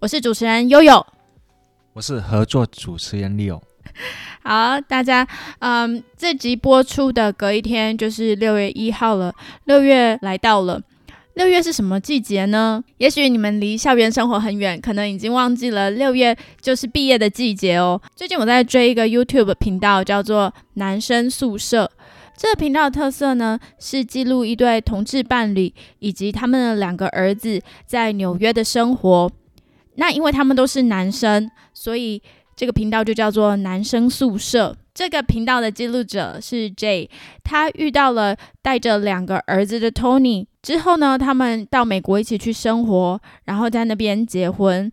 我是主持人悠悠。我是合作主持人 Leo。好，大家，嗯，这集播出的隔一天就是六月一号了。六月来到了，六月是什么季节呢？也许你们离校园生活很远，可能已经忘记了六月就是毕业的季节哦。最近我在追一个 YouTube 频道，叫做“男生宿舍”。这个频道的特色呢，是记录一对同志伴侣以及他们的两个儿子在纽约的生活。那因为他们都是男生，所以。这个频道就叫做男生宿舍。这个频道的记录者是 J，他遇到了带着两个儿子的 Tony 之后呢，他们到美国一起去生活，然后在那边结婚。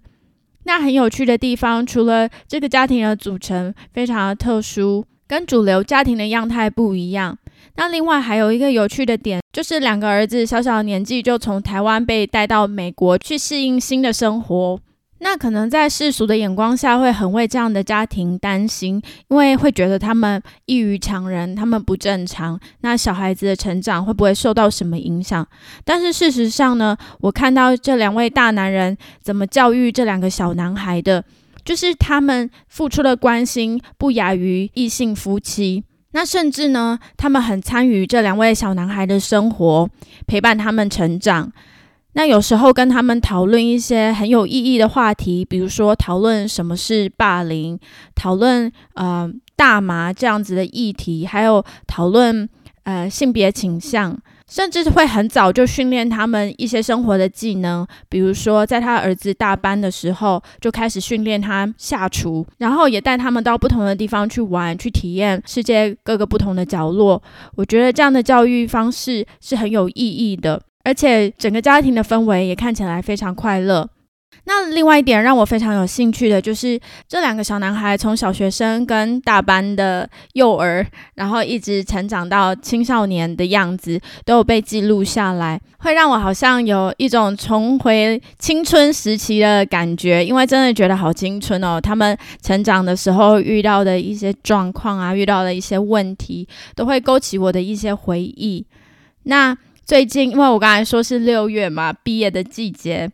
那很有趣的地方，除了这个家庭的组成非常的特殊，跟主流家庭的样态不一样。那另外还有一个有趣的点，就是两个儿子小小年纪就从台湾被带到美国去适应新的生活。那可能在世俗的眼光下，会很为这样的家庭担心，因为会觉得他们异于常人，他们不正常。那小孩子的成长会不会受到什么影响？但是事实上呢，我看到这两位大男人怎么教育这两个小男孩的，就是他们付出的关心不亚于异性夫妻。那甚至呢，他们很参与这两位小男孩的生活，陪伴他们成长。那有时候跟他们讨论一些很有意义的话题，比如说讨论什么是霸凌，讨论呃大麻这样子的议题，还有讨论呃性别倾向，甚至会很早就训练他们一些生活的技能，比如说在他儿子大班的时候就开始训练他下厨，然后也带他们到不同的地方去玩，去体验世界各个不同的角落。我觉得这样的教育方式是很有意义的。而且整个家庭的氛围也看起来非常快乐。那另外一点让我非常有兴趣的就是，这两个小男孩从小学生跟大班的幼儿，然后一直成长到青少年的样子，都有被记录下来，会让我好像有一种重回青春时期的感觉。因为真的觉得好青春哦，他们成长的时候遇到的一些状况啊，遇到的一些问题，都会勾起我的一些回忆。那。最近，因为我刚才说是六月嘛，毕业的季节。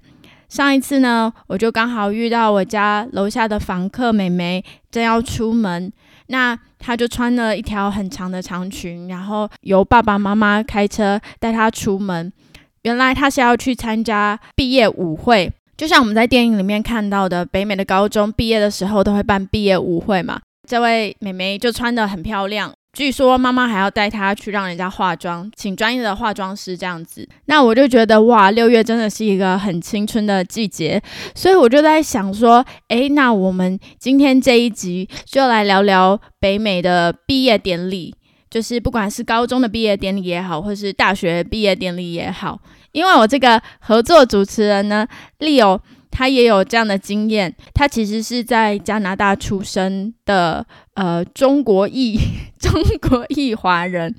上一次呢，我就刚好遇到我家楼下的房客美眉正要出门，那她就穿了一条很长的长裙，然后由爸爸妈妈开车带她出门。原来她是要去参加毕业舞会，就像我们在电影里面看到的，北美的高中毕业的时候都会办毕业舞会嘛。这位美眉就穿得很漂亮。据说妈妈还要带她去让人家化妆，请专业的化妆师这样子。那我就觉得哇，六月真的是一个很青春的季节，所以我就在想说，诶，那我们今天这一集就来聊聊北美的毕业典礼，就是不管是高中的毕业典礼也好，或是大学毕业典礼也好，因为我这个合作主持人呢，Leo。他也有这样的经验，他其实是在加拿大出生的，呃，中国裔 中国裔华人。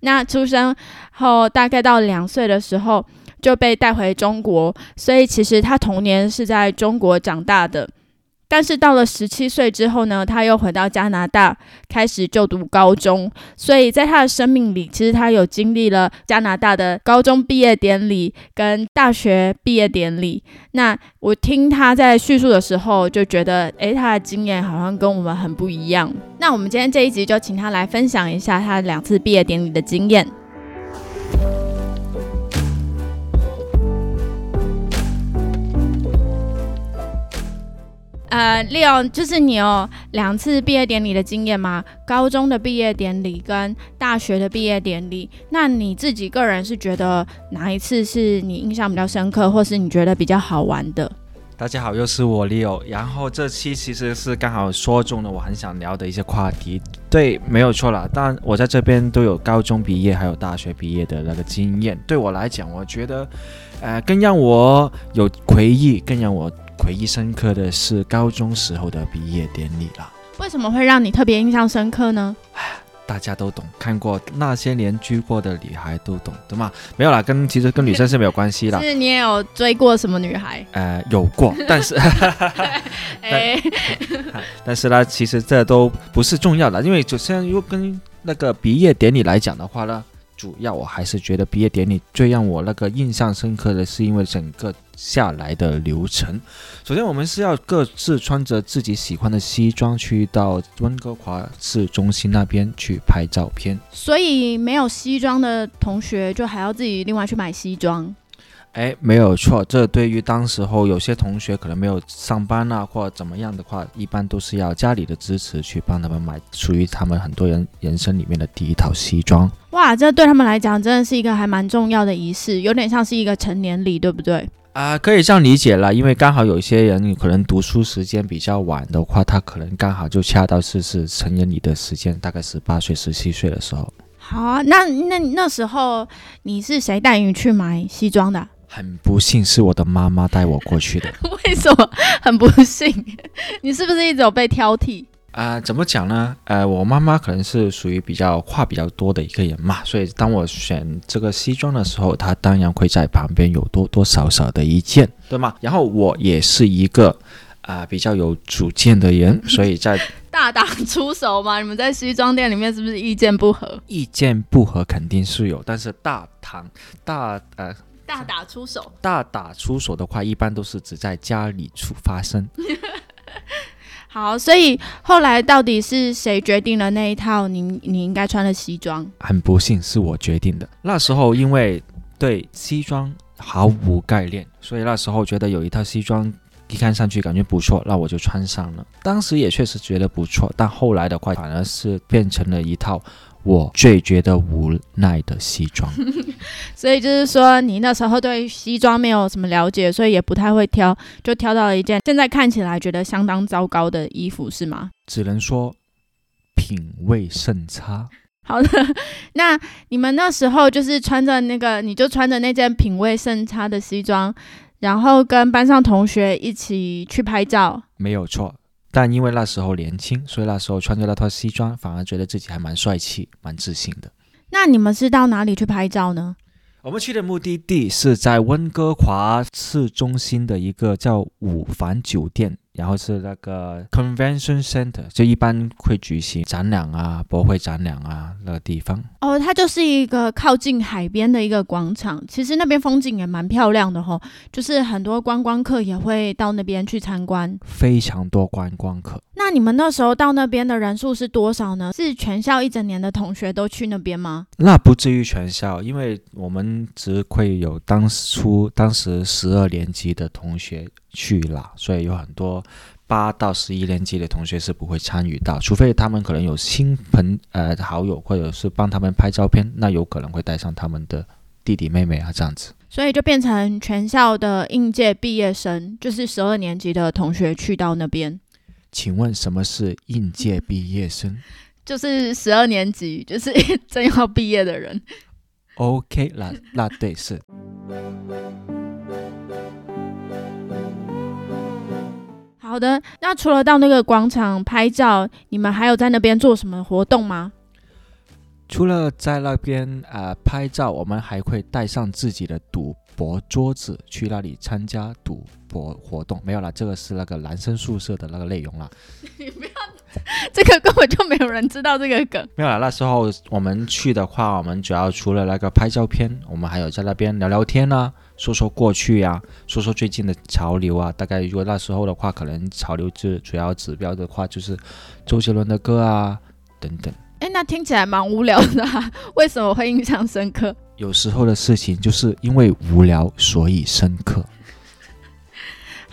那出生后大概到两岁的时候就被带回中国，所以其实他童年是在中国长大的。但是到了十七岁之后呢，他又回到加拿大开始就读高中，所以在他的生命里，其实他有经历了加拿大的高中毕业典礼跟大学毕业典礼。那我听他在叙述的时候，就觉得，诶，他的经验好像跟我们很不一样。那我们今天这一集就请他来分享一下他两次毕业典礼的经验。呃，Leo，就是你有两次毕业典礼的经验吗？高中的毕业典礼跟大学的毕业典礼，那你自己个人是觉得哪一次是你印象比较深刻，或是你觉得比较好玩的？大家好，又是我 Leo，然后这期其实是刚好说中了我很想聊的一些话题。对，没有错了。但我在这边都有高中毕业还有大学毕业的那个经验，对我来讲，我觉得，呃，更让我有回忆，更让我。回忆深刻的是高中时候的毕业典礼了。为什么会让你特别印象深刻呢？大家都懂，看过那些年追过的女孩都懂，对吗？没有啦，跟其实跟女生是没有关系啦。是你也有追过什么女孩？呃，有过，但是，哎，但是呢，其实这都不是重要的，因为首先如果跟那个毕业典礼来讲的话呢。主要我还是觉得毕业典礼最让我那个印象深刻的是，因为整个下来的流程。首先，我们是要各自穿着自己喜欢的西装去到温哥华市中心那边去拍照片。所以没有西装的同学就还要自己另外去买西装。哎，没有错，这对于当时候有些同学可能没有上班啊，或者怎么样的话，一般都是要家里的支持去帮他们买属于他们很多人人生里面的第一套西装。哇，这对他们来讲真的是一个还蛮重要的仪式，有点像是一个成年礼，对不对？啊，可以这样理解了，因为刚好有一些人可能读书时间比较晚的话，他可能刚好就恰到是是成人礼的时间，大概十八岁、十七岁的时候。好啊，那那那时候你是谁带你去买西装的？很不幸是我的妈妈带我过去的。为什么很不幸？你是不是一直有被挑剔啊？怎么讲呢？呃，我妈妈可能是属于比较话比较多的一个人嘛，所以当我选这个西装的时候，她当然会在旁边有多多少少的意见，对吗？然后我也是一个啊比较有主见的人，所以在 大打出手嘛。你们在西装店里面是不是意见不合？意见不合肯定是有，但是大堂大呃。大打出手，大打出手的话，一般都是只在家里出发生。好，所以后来到底是谁决定了那一套你你应该穿的西装？很不幸是我决定的。那时候因为对西装毫无概念，所以那时候觉得有一套西装一看上去感觉不错，那我就穿上了。当时也确实觉得不错，但后来的话反而是变成了一套。我最觉得无奈的西装，所以就是说，你那时候对西装没有什么了解，所以也不太会挑，就挑到了一件现在看起来觉得相当糟糕的衣服，是吗？只能说品味甚差。好的，那你们那时候就是穿着那个，你就穿着那件品味甚差的西装，然后跟班上同学一起去拍照，没有错。但因为那时候年轻，所以那时候穿着那套西装，反而觉得自己还蛮帅气、蛮自信的。那你们是到哪里去拍照呢？我们去的目的地是在温哥华市中心的一个叫五凡酒店。然后是那个 convention center，就一般会举行展览啊、博会展览啊那个地方。哦，它就是一个靠近海边的一个广场，其实那边风景也蛮漂亮的哈，就是很多观光客也会到那边去参观，非常多观光客。那你们那时候到那边的人数是多少呢？是全校一整年的同学都去那边吗？那不至于全校，因为我们只会有当初当时十二年级的同学。去了，所以有很多八到十一年级的同学是不会参与到，除非他们可能有亲朋呃好友，或者是帮他们拍照片，那有可能会带上他们的弟弟妹妹啊这样子。所以就变成全校的应届毕业生，就是十二年级的同学去到那边。请问什么是应届毕业生？就是十二年级，就是 正要毕业的人。OK，那那对是。好的，那除了到那个广场拍照，你们还有在那边做什么活动吗？除了在那边呃拍照，我们还会带上自己的赌博桌子去那里参加赌博活动。没有了，这个是那个男生宿舍的那个内容了。你不要，这个根本就没有人知道这个梗。没有了，那时候我们去的话，我们主要除了那个拍照片，我们还有在那边聊聊天呢。说说过去呀，说说最近的潮流啊。大概如果那时候的话，可能潮流是主要指标的话，就是周杰伦的歌啊等等。哎，那听起来蛮无聊的，为什么会印象深刻？有时候的事情就是因为无聊，所以深刻。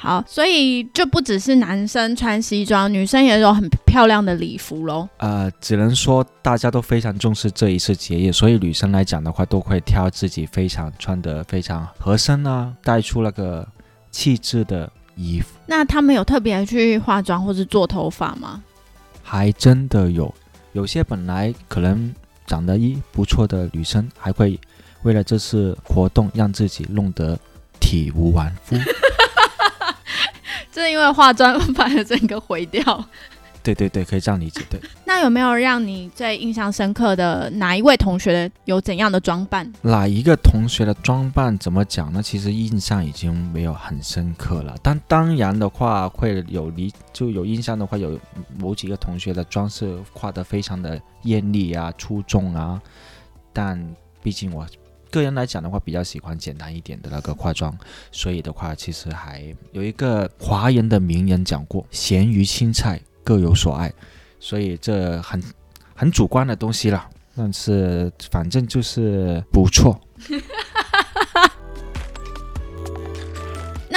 好，所以就不只是男生穿西装，女生也有很漂亮的礼服喽。呃，只能说大家都非常重视这一次节日，所以女生来讲的话，都会挑自己非常穿得非常合身啊，带出那个气质的衣服。那他们有特别去化妆或是做头发吗？还真的有，有些本来可能长得一不错的女生，还会为了这次活动让自己弄得体无完肤。这因为化妆 把整个毁掉。对对对，可以这样理解。对，那有没有让你最印象深刻的哪一位同学有怎样的装扮？哪一个同学的装扮怎么讲呢？其实印象已经没有很深刻了。但当然的话，会有离就有印象的话，有某几个同学的装饰画得非常的艳丽啊、出众啊。但毕竟我个人来讲的话，比较喜欢简单一点的那个化妆，所以的话，其实还有一个华人的名人讲过：“咸鱼青菜。”各有所爱，所以这很很主观的东西了。但是反正就是不错。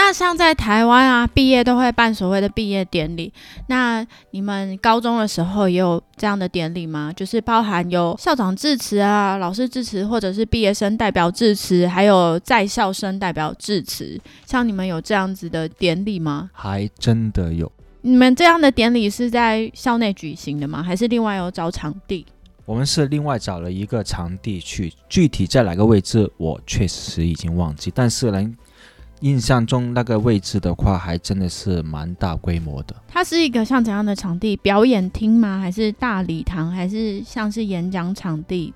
那像在台湾啊，毕业都会办所谓的毕业典礼。那你们高中的时候也有这样的典礼吗？就是包含有校长致辞啊、老师致辞，或者是毕业生代表致辞，还有在校生代表致辞。像你们有这样子的典礼吗？还真的有。你们这样的典礼是在校内举行的吗？还是另外有找场地？我们是另外找了一个场地去，具体在哪个位置，我确实已经忘记。但是呢，印象中那个位置的话，还真的是蛮大规模的。它是一个像怎样的场地？表演厅吗？还是大礼堂？还是像是演讲场地？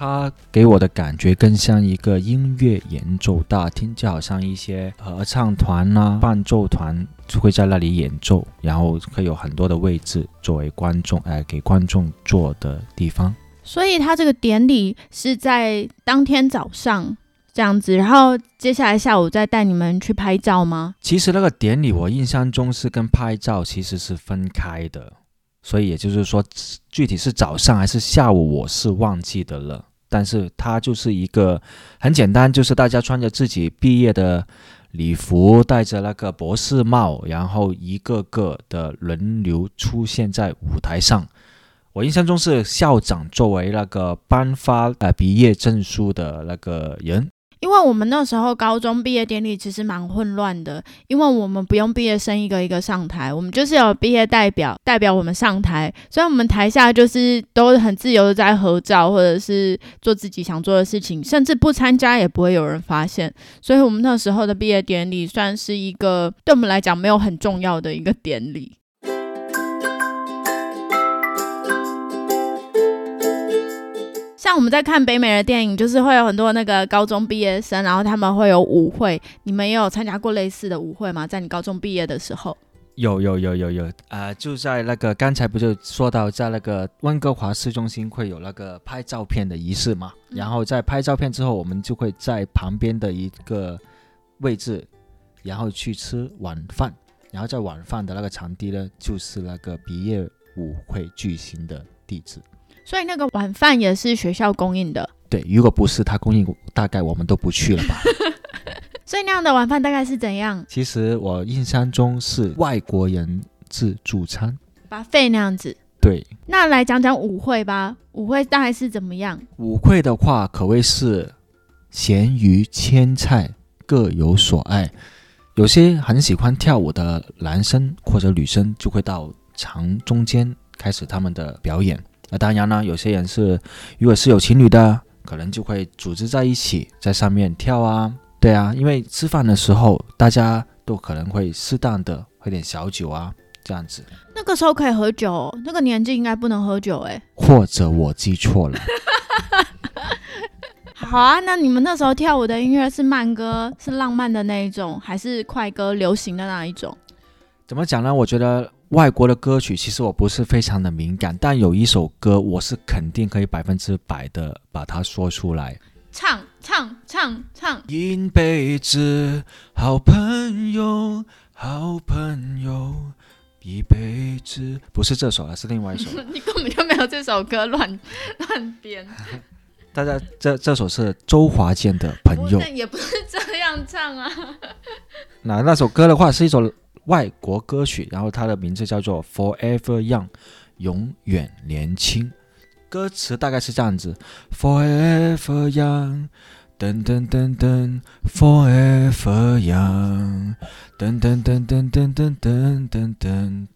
它给我的感觉更像一个音乐演奏大厅，就好像一些合唱团啊、伴奏团会在那里演奏，然后会有很多的位置作为观众，哎，给观众坐的地方。所以它这个典礼是在当天早上这样子，然后接下来下午再带你们去拍照吗？其实那个典礼我印象中是跟拍照其实是分开的，所以也就是说，具体是早上还是下午，我是忘记的了。但是它就是一个很简单，就是大家穿着自己毕业的礼服，戴着那个博士帽，然后一个个的轮流出现在舞台上。我印象中是校长作为那个颁发呃毕业证书的那个人。因为我们那时候高中毕业典礼其实蛮混乱的，因为我们不用毕业生一个一个上台，我们就是有毕业代表代表我们上台，所以我们台下就是都很自由的在合照或者是做自己想做的事情，甚至不参加也不会有人发现，所以我们那时候的毕业典礼算是一个对我们来讲没有很重要的一个典礼。像我们在看北美的电影，就是会有很多那个高中毕业生，然后他们会有舞会。你们也有参加过类似的舞会吗？在你高中毕业的时候？有有有有有，呃，就在那个刚才不就说到，在那个温哥华市中心会有那个拍照片的仪式嘛？然后在拍照片之后，我们就会在旁边的一个位置，然后去吃晚饭。然后在晚饭的那个场地呢，就是那个毕业舞会举行的地址。所以那个晚饭也是学校供应的。对，如果不是他供应，大概我们都不去了吧。所以那样的晚饭大概是怎样？其实我印象中是外国人自助餐，把费那样子。对。那来讲讲舞会吧，舞会大概是怎么样？舞会的话，可谓是咸鱼千菜各有所爱。有些很喜欢跳舞的男生或者女生，就会到场中间开始他们的表演。那当然呢，有些人是，如果是有情侣的，可能就会组织在一起在上面跳啊，对啊，因为吃饭的时候大家都可能会适当的喝点小酒啊，这样子。那个时候可以喝酒，那个年纪应该不能喝酒哎。或者我记错了。好啊，那你们那时候跳舞的音乐是慢歌，是浪漫的那一种，还是快歌，流行的那一种？怎么讲呢？我觉得。外国的歌曲其实我不是非常的敏感，但有一首歌我是肯定可以百分之百的把它说出来。唱唱唱唱，一辈子好朋友，好朋友，一辈子不是这首了，是另外一首。你根本就没有这首歌，乱 乱编。大家，这这首是周华健的《朋友》，也不是这样唱啊。那那首歌的话是一首。外国歌曲，然后它的名字叫做《Forever Young》，永远年轻。歌词大概是这样子：Forever Young，噔噔噔噔，Forever Young，噔噔噔噔噔噔噔噔噔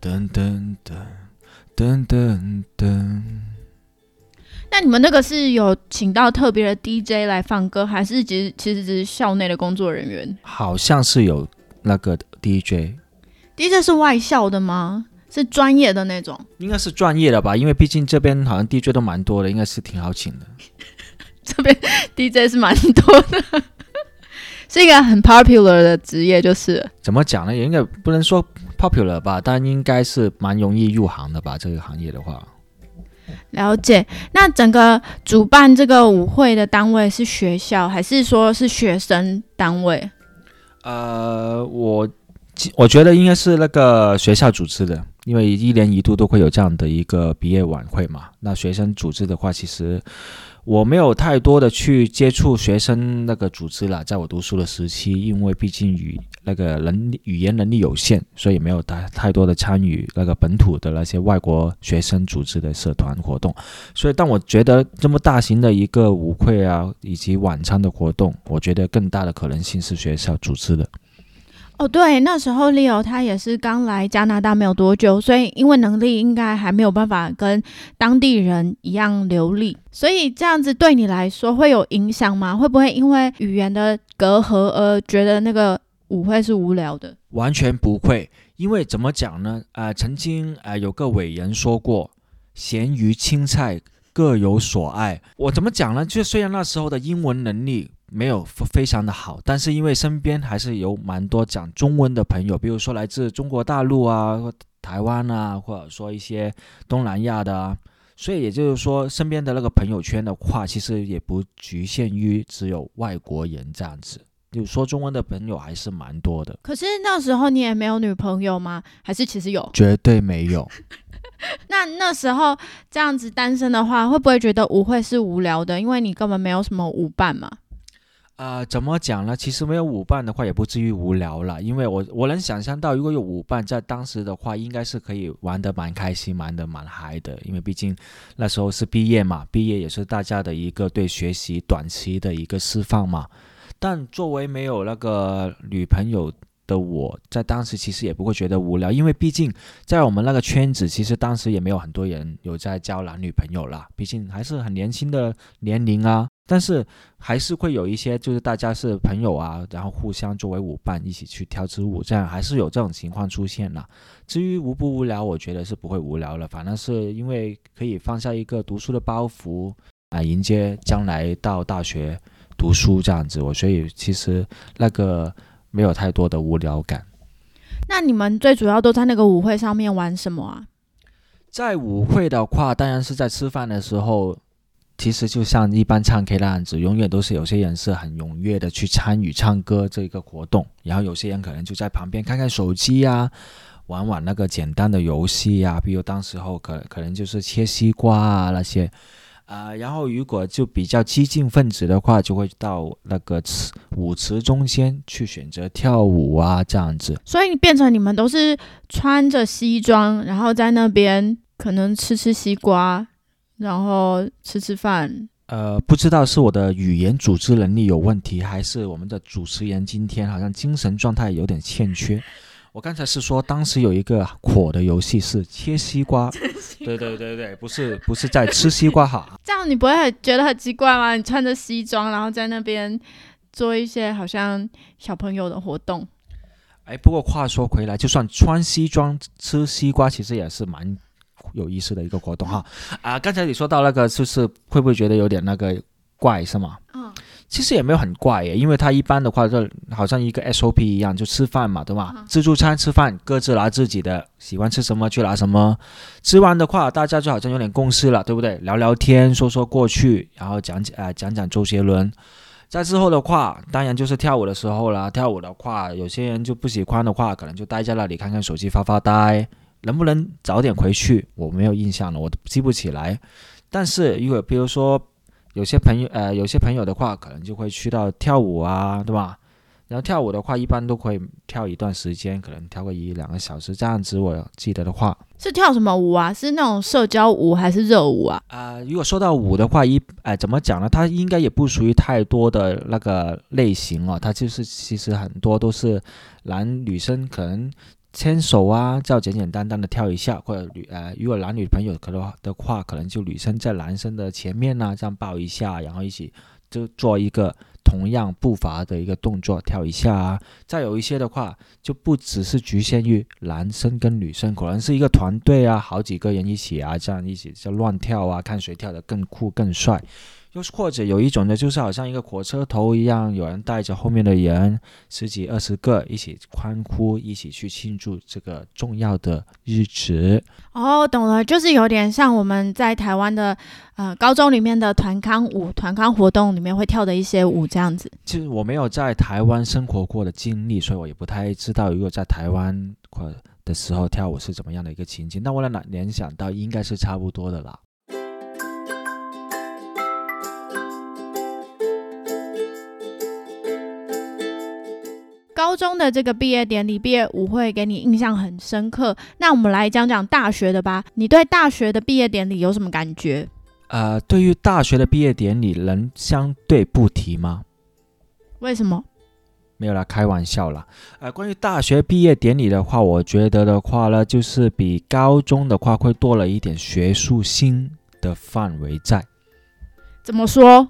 噔噔噔噔噔。那你们那个是有请到特别的 DJ 来放歌，还是其实其实只是校内的工作人员？好像是有。那个 DJ。DJ 是外校的吗？是专业的那种？应该是专业的吧，因为毕竟这边好像 DJ 都蛮多的，应该是挺好请的。这边 DJ 是蛮多的，是一个很 popular 的职业，就是怎么讲呢？也应该不能说 popular 吧，但应该是蛮容易入行的吧。这个行业的话，了解。那整个主办这个舞会的单位是学校，还是说是学生单位？呃，我我觉得应该是那个学校组织的，因为一年一度都会有这样的一个毕业晚会嘛。那学生组织的话，其实我没有太多的去接触学生那个组织了，在我读书的时期，因为毕竟语那个能语言能力有限，所以没有太太多的参与那个本土的那些外国学生组织的社团活动。所以，但我觉得这么大型的一个舞会啊，以及晚餐的活动，我觉得更大的可能性是学校组织的。哦，对，那时候 Leo 他也是刚来加拿大没有多久，所以因为能力应该还没有办法跟当地人一样流利，所以这样子对你来说会有影响吗？会不会因为语言的隔阂而觉得那个舞会是无聊的？完全不会，因为怎么讲呢？呃，曾经呃有个伟人说过，咸鱼青菜各有所爱。我怎么讲呢？就虽然那时候的英文能力没有非非常的好，但是因为身边还是有蛮多讲中文的朋友，比如说来自中国大陆啊、台湾啊，或者说一些东南亚的啊。所以也就是说，身边的那个朋友圈的话，其实也不局限于只有外国人这样子，就说中文的朋友还是蛮多的。可是那时候你也没有女朋友吗？还是其实有？绝对没有。那那时候这样子单身的话，会不会觉得舞会是无聊的？因为你根本没有什么舞伴嘛。呃，怎么讲呢？其实没有舞伴的话，也不至于无聊了。因为我我能想象到，如果有舞伴在当时的话，应该是可以玩得蛮开心、玩得蛮嗨的。因为毕竟那时候是毕业嘛，毕业也是大家的一个对学习短期的一个释放嘛。但作为没有那个女朋友的我，在当时其实也不会觉得无聊，因为毕竟在我们那个圈子，其实当时也没有很多人有在交男女朋友啦，毕竟还是很年轻的年龄啊。但是还是会有一些，就是大家是朋友啊，然后互相作为舞伴一起去跳支舞，这样还是有这种情况出现了。至于无不无聊，我觉得是不会无聊了，反正是因为可以放下一个读书的包袱啊，迎接将来到大学读书这样子。我所以其实那个没有太多的无聊感。那你们最主要都在那个舞会上面玩什么啊？在舞会的话，当然是在吃饭的时候。其实就像一般唱 K 那样子，永远都是有些人是很踊跃的去参与唱歌这个活动，然后有些人可能就在旁边看看手机呀，玩玩那个简单的游戏呀，比如当时候可可能就是切西瓜啊那些，啊、然后如果就比较激进分子的话，就会到那个舞池中间去选择跳舞啊这样子。所以变成你们都是穿着西装，然后在那边可能吃吃西瓜，然后吃吃饭。呃，不知道是我的语言组织能力有问题，还是我们的主持人今天好像精神状态有点欠缺。我刚才是说，当时有一个火的游戏是切西瓜，对对对对，不是不是在吃西瓜哈。这样你不会很觉得很奇怪吗？你穿着西装，然后在那边做一些好像小朋友的活动。哎，不过话说回来，就算穿西装吃西瓜，其实也是蛮有意思的一个活动哈。啊，刚才你说到那个，就是会不会觉得有点那个怪是吗？嗯，其实也没有很怪耶，因为它一般的话就好像一个 SOP 一样，就吃饭嘛，对吧？嗯自助餐吃饭，各自拿自己的，喜欢吃什么去拿什么。吃完的话，大家就好像有点共识了，对不对？聊聊天，说说过去，然后讲讲呃讲讲周杰伦。在之后的话，当然就是跳舞的时候啦。跳舞的话，有些人就不喜欢的话，可能就待在那里看看手机发发呆。能不能早点回去？我没有印象了，我都记不起来。但是如果比如说有些朋友，呃，有些朋友的话，可能就会去到跳舞啊，对吧？然后跳舞的话，一般都会跳一段时间，可能跳个一两个小时这样子。我记得的话，是跳什么舞啊？是那种社交舞还是热舞啊？啊、如果说到舞的话，一哎、怎么讲呢？它应该也不属于太多的那个类型哦，它就是其实很多都是男女生可能牵手啊，这样简简单单的跳一下，或者女呃，如果男女朋友可能的话，可能就女生在男生的前面呢、这样抱一下，然后一起就做一个同样步伐的一个动作，跳一下啊。再有一些的话，就不只是局限于男生跟女生，可能是一个团队啊，好几个人一起啊，这样一起就乱跳啊，看谁跳得更酷更帅。又或者有一种呢，就是好像一个火车头一样，有人带着后面的人，十几二十个一起欢呼，一起去庆祝这个重要的日子。哦，懂了，就是有点像我们在台湾的呃高中里面的团康舞、团康活动里面会跳的一些舞这样子。其实我没有在台湾生活过的经历，所以我也不太知道，如果在台湾或的时候跳舞是怎么样的一个情景。但我能联想到，应该是差不多的啦。高中的这个毕业典礼、毕业舞会给你印象很深刻，那我们来讲讲大学的吧。你对大学的毕业典礼有什么感觉？呃，对于大学的毕业典礼，能相对不提吗？为什么？没有啦，开玩笑啦。呃，关于大学毕业典礼的话，我觉得的话呢，就是比高中的话会多了一点学术性的范围在。怎么说？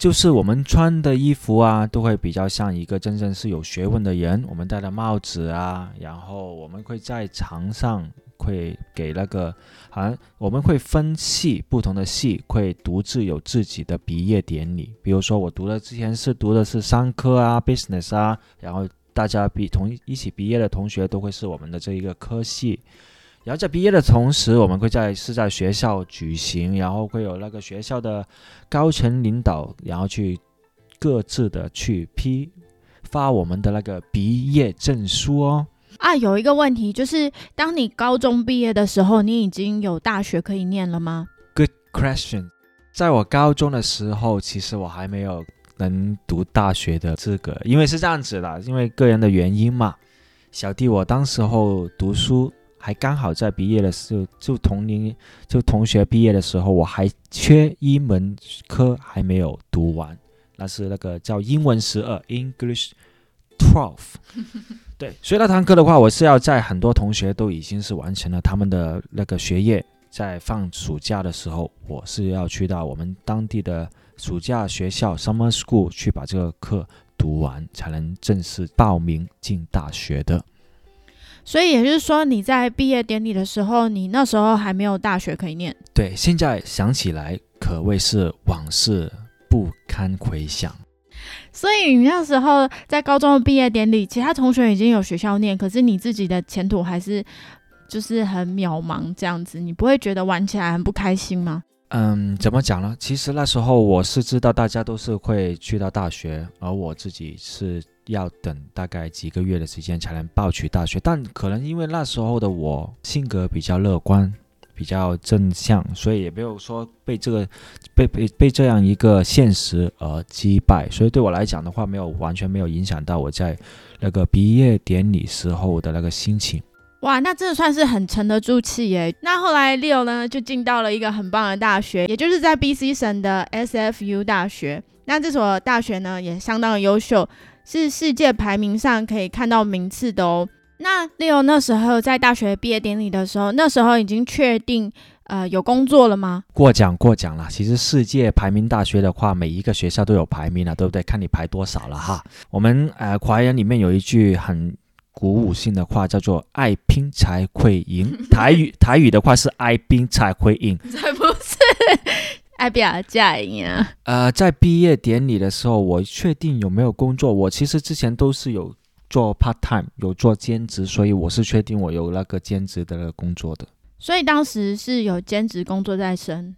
就是我们穿的衣服啊，都会比较像一个真正是有学问的人。我们戴的帽子啊，然后我们会在场上会给那个，好像我们会分系，不同的系会独自有自己的毕业典礼。比如说我读的之前是读的是商科啊，business 啊，然后大家比同一起毕业的同学都会是我们的这一个科系。然后在毕业的同时，我们会在是在学校举行，然后会有那个学校的高层领导，然后去各自的去批发我们的那个毕业证书哦。啊，有一个问题就是，当你高中毕业的时候，你已经有大学可以念了吗？Good question。在我高中的时候，其实我还没有能读大学的资格，因为是这样子的，因为个人的原因嘛。小弟我当时候读书。还刚好在毕业的时候，就同龄就同学毕业的时候，我还缺一门科还没有读完，那是那个叫英文十二 English Twelve。对，所以那堂课的话，我是要在很多同学都已经是完成了他们的那个学业，在放暑假的时候，我是要去到我们当地的暑假学校 Summer School 去把这个课读完，才能正式报名进大学的。所以也就是说，你在毕业典礼的时候，你那时候还没有大学可以念。对，现在想起来可谓是往事不堪回想。所以你那时候在高中的毕业典礼，其他同学已经有学校念，可是你自己的前途还是就是很渺茫这样子，你不会觉得玩起来很不开心吗？嗯，怎么讲呢？其实那时候我是知道大家都是会去到大学，而我自己是。要等大概几个月的时间才能报取大学，但可能因为那时候的我性格比较乐观，比较正向，所以也没有说被这个被被被这样一个现实而击败，所以对我来讲的话，没有完全没有影响到我在那个毕业典礼时候的那个心情。哇，那真的算是很沉得住气耶。那后来 Leo 呢，就进到了一个很棒的大学，也就是在 BC 省的 SFU 大学。那这所大学呢，也相当的优秀。是世界排名上可以看到名次的哦。那 Leo 那时候在大学毕业典礼的时候，那时候已经确定呃有工作了吗？过奖过奖了。其实世界排名大学的话，每一个学校都有排名了，对不对？看你排多少了哈。我们呃华人里面有一句很鼓舞性的话，叫做“爱拼才会赢”。台语台语的话是“爱拼才会赢”，才不是。爱表嫁呀！呃，在毕业典礼的时候，我确定有没有工作。我其实之前都是有做 part time，有做兼职，所以我是确定我有那个兼职的那个工作的。所以当时是有兼职工作在身。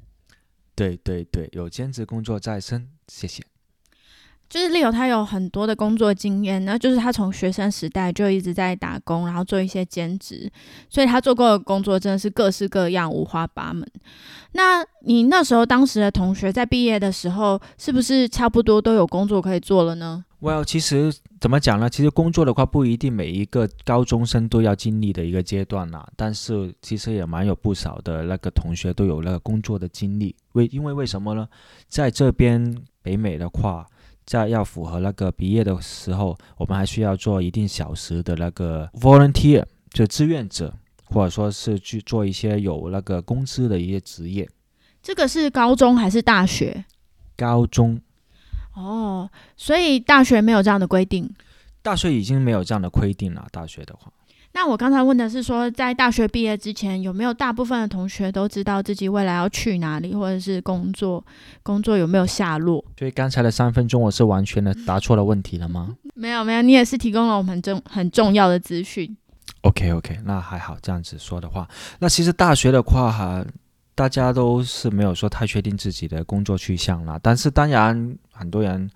对对对，有兼职工作在身。谢谢。就是利友，他有很多的工作经验，那就是他从学生时代就一直在打工，然后做一些兼职，所以他做过的工作真的是各式各样、五花八门。那你那时候当时的同学在毕业的时候，是不是差不多都有工作可以做了呢？Well，其实怎么讲呢？其实工作的话，不一定每一个高中生都要经历的一个阶段啦。但是其实也蛮有不少的那个同学都有那个工作的经历。为因为为什么呢？在这边北美的话。在要符合那个毕业的时候，我们还需要做一定小时的那个 volunteer，就志愿者，或者说是去做一些有那个工资的一些职业。这个是高中还是大学？高中。哦，所以大学没有这样的规定。大学已经没有这样的规定了。大学的话，那我刚才问的是说，在大学毕业之前，有没有大部分的同学都知道自己未来要去哪里，或者是工作，工作有没有下落？所以刚才的三分钟，我是完全的答错了问题了吗？没有，没有，你也是提供了我们重很重要的资讯。OK OK，那还好，这样子说的话，那其实大学的话哈，大家都是没有说太确定自己的工作去向啦。但是当然，很多人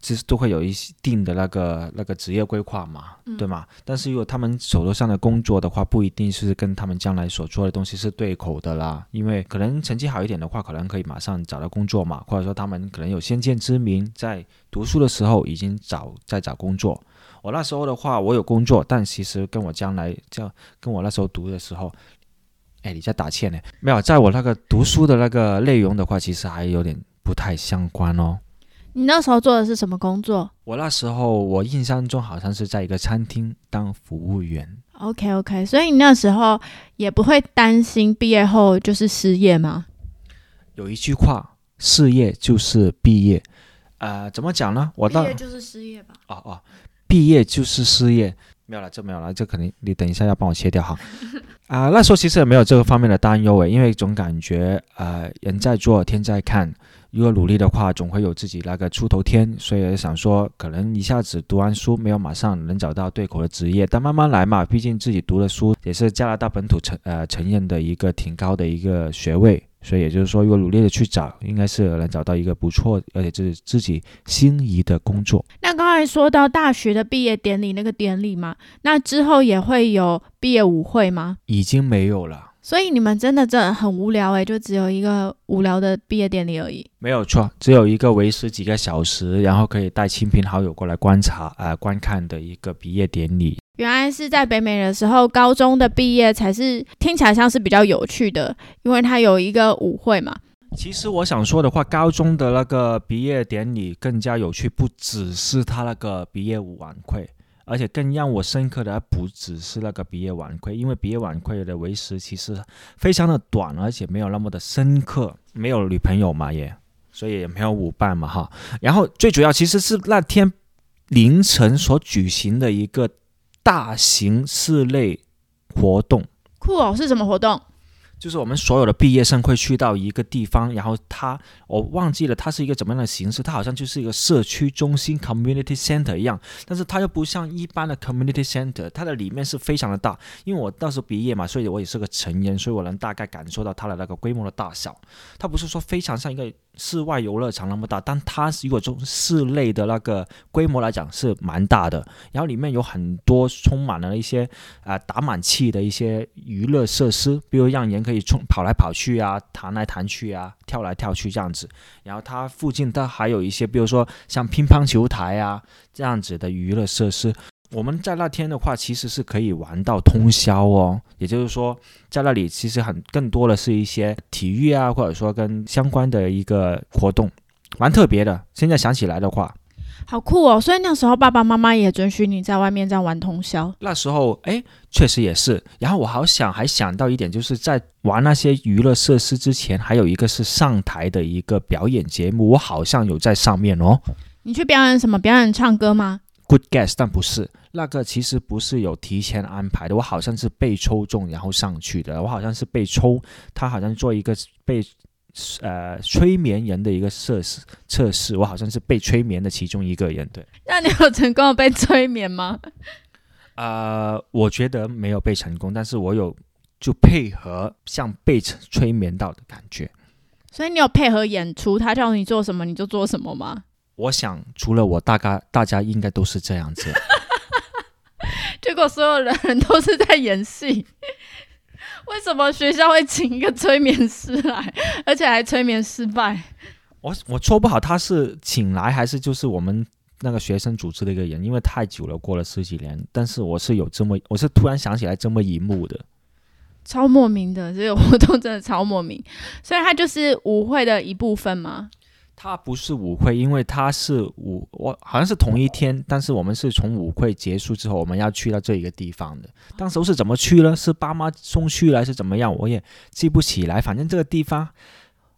其实都会有一定的那个那个职业规划嘛，对吗？但是如果他们手头上的工作的话，不一定是跟他们将来所做的东西是对口的啦。因为可能成绩好一点的话，可能可以马上找到工作嘛，或者说他们可能有先见之明，在读书的时候已经找在找工作。我那时候的话，我有工作，但其实跟我将来叫跟我那时候读的时候，哎，你在打欠呢？没有，在我那个读书的那个内容的话，其实还有点不太相关哦。你那时候做的是什么工作我那时候我印象中好像是在一个餐厅当服务员，？OK OK，所以你那时候也不会担心毕业后就是失业吗？有一句话，事业就是毕业，呃，怎么讲呢？我到就是失业吧。哦哦，毕业就是失业，没有了，这没有了，这肯定你等一下要帮我切掉哈。啊、那时候其实也没有这个方面的担忧诶，因为总感觉呃人在做天在看，如果努力的话，总会有自己那个出头天，所以想说可能一下子读完书没有马上能找到对口的职业，但慢慢来嘛，毕竟自己读的书也是加拿大本土承呃承认的一个挺高的一个学位。所以也就是说，如果努力的去找，应该是能找到一个不错，而且就是自己心仪的工作。那刚才说到大学的毕业典礼那个典礼嘛，那之后也会有毕业舞会吗？已经没有了，所以你们真的真的很无聊诶、就只有一个无聊的毕业典礼而已。没有错，只有一个维持几个小时，然后可以带亲朋好友过来观察、呃观看的一个毕业典礼。原来是在北美的时候，高中的毕业才是听起来像是比较有趣的，因为它有一个舞会嘛。其实我想说的话，高中的那个毕业典礼更加有趣，不只是他那个毕业舞晚会，而且更让我深刻的还不只是那个毕业晚会，因为毕业晚会的为时其实非常的短，而且没有那么的深刻，没有女朋友嘛也，所以也没有舞伴嘛哈。然后最主要其实是那天凌晨所举行的一个大型室内活动。酷哦，是什么活动？就是我们所有的毕业生会去到一个地方，然后它我忘记了它是一个怎么样的形式，它好像就是一个社区中心 （community center） 一样，但是它又不像一般的 community center，它的里面是非常的大。因为我到时候毕业嘛，所以我也是个成人，所以我能大概感受到它的那个规模的大小。它不是说非常像一个室外游乐场那么大，但它如果从室内的那个规模来讲是蛮大的。然后里面有很多充满了一些啊、打满气的一些娱乐设施，比如让人可以冲跑来跑去啊，弹来弹去啊，跳来跳去这样子。然后它附近它还有一些，比如说像乒乓球台啊这样子的娱乐设施。我们在那天的话，其实是可以玩到通宵哦。也就是说，在那里其实很更多的是一些体育啊，或者说跟相关的一个活动，蛮特别的。现在想起来的话，好酷哦！所以那时候爸爸妈妈也准许你在外面这样玩通宵。那时候，哎，确实也是。然后我好想还想到一点，就是在玩那些娱乐设施之前，还有一个是上台的一个表演节目，我好像有在上面哦。你去表演什么？表演唱歌吗？Good guess，但不是那个，其实不是有提前安排的，我好像是被抽中然后上去的，我好像是被抽，他好像做一个被呃催眠人的一个测试测试，我好像是被催眠的其中一个人，对。那你有成功的被催眠吗？呃，我觉得没有被成功，但是我有就配合像被催眠到的感觉。所以你有配合演出，他叫你做什么你就做什么吗？我想除了我，大概大家应该都是这样子。结果所有人都是在演戏。为什么学校会请一个催眠师来，而且还催眠失败？我我说不好他是请来还是就是我们那个学生组织的一个人，因为太久了，过了十几年。但是我是有这么，我是突然想起来这么一幕的。超莫名的，这个活动真的超莫名，所以它就是舞会的一部分吗？它不是舞会，因为它是舞，我好像是同一天，但是我们是从舞会结束之后，我们要去到这一个地方的。当时是怎么去呢？是爸妈送去了还是怎么样？我也记不起来。反正这个地方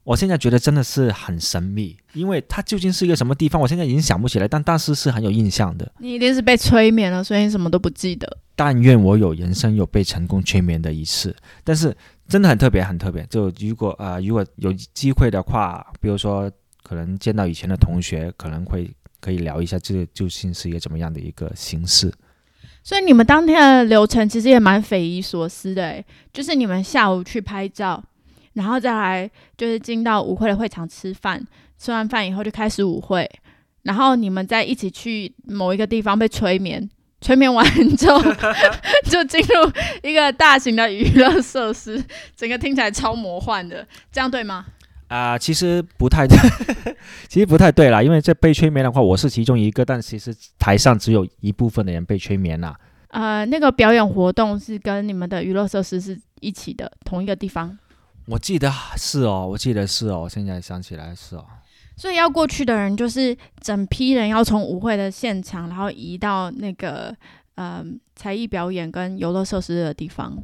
我现在觉得真的是很神秘，因为它究竟是一个什么地方，我现在已经想不起来，但但是是很有印象的。你一定是被催眠了，所以你什么都不记得。但愿我有人生有被成功催眠的一次，但是真的很特别，很特别。就如果啊、如果有机会的话，比如说可能见到以前的同学，可能会可以聊一下这究竟是一个怎么样的一个形式。所以你们当天的流程其实也蛮匪夷所思的，诶，就是你们下午去拍照，然后再来就是进到舞会的会场吃饭，吃完饭以后就开始舞会，然后你们再一起去某一个地方被催眠，催眠完之后 就进入一个大型的娱乐设施，整个听起来超魔幻的，这样对吗？啊、其实不太对，其实不太对啦，因为这被催眠的话，我是其中一个，但其实台上只有一部分的人被催眠啦。呃，那个表演活动是跟你们的娱乐设施是一起的，同一个地方。我记得是哦，我记得是哦，现在想起来是哦。所以要过去的人就是整批人要从舞会的现场，然后移到那个呃才艺表演跟游乐设施的地方。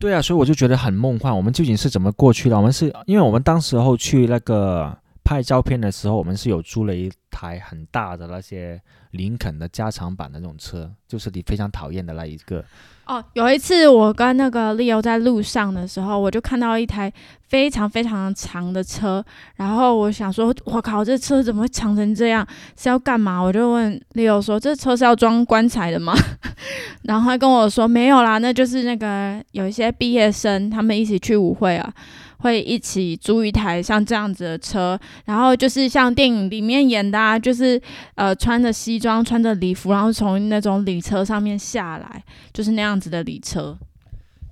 对啊，所以我就觉得很梦幻。我们究竟是怎么过去的？我们是因为我们当时候去那个拍照片的时候，我们是有租了一台很大的那些林肯的加长版的那种车，就是你非常讨厌的那一个。哦，有一次我跟那个 Leo 在路上的时候，我就看到一台非常非常长的车，然后我想说，我靠，这车怎么会长成这样？是要干嘛？我就问 Leo 说，这车是要装棺材的吗？然后他跟我说没有啦，那就是那个有一些毕业生他们一起去舞会啊。会一起租一台像这样子的车，然后就是像电影里面演的啊，就是呃穿着西装、穿着礼服，然后从那种礼车上面下来，就是那样子的礼车。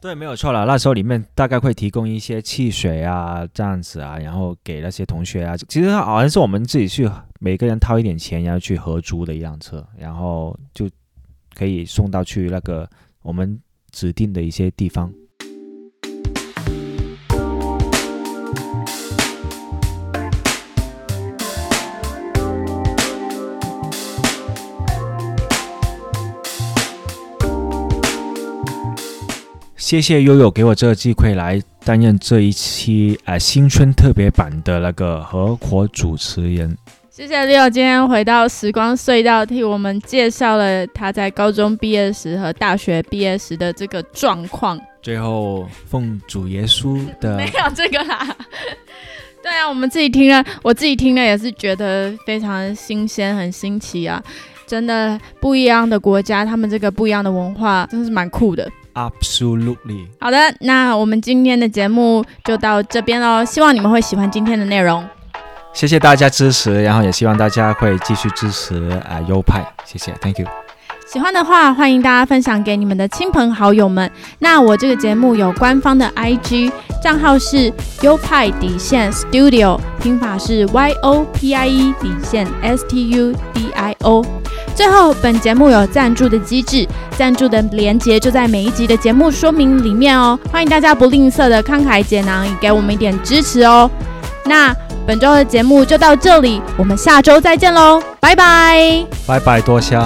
对，没有错了。那时候里面大概会提供一些汽水啊，这样子啊，然后给那些同学啊。其实好像是我们自己去，每个人掏一点钱，然后去合租的一辆车，然后就可以送到去那个我们指定的一些地方。谢谢悠悠给我这个机会来担任这一期呃新春特别版的那个合伙主持人。谢谢 Leo 今天回到时光隧道，替我们介绍了他在高中毕业时和大学毕业时的这个状况。最后奉主耶稣的没有这个啦。对啊，我们自己听了，我自己听了也是觉得非常新鲜、很新奇啊！真的不一样的国家，他们这个不一样的文化，真是蛮酷的。absolutely。好的，那我们今天的节目就到这边喽，希望你们会喜欢今天的内容。谢谢大家支持，然后也希望大家会继续支持啊、优派，谢谢，Thank you。喜欢的话，欢迎大家分享给你们的亲朋好友们。那我这个节目有官方的 IG 账号是优派底线 Studio，拼法是 Y O P I E 底线 S T U D I O。最后，本节目有赞助的机制，赞助的连接就在每一集的节目说明里面哦。欢迎大家不吝啬的慷慨解囊，也给我们一点支持哦。那本周的节目就到这里，我们下周再见喽，拜拜。拜拜，多谢。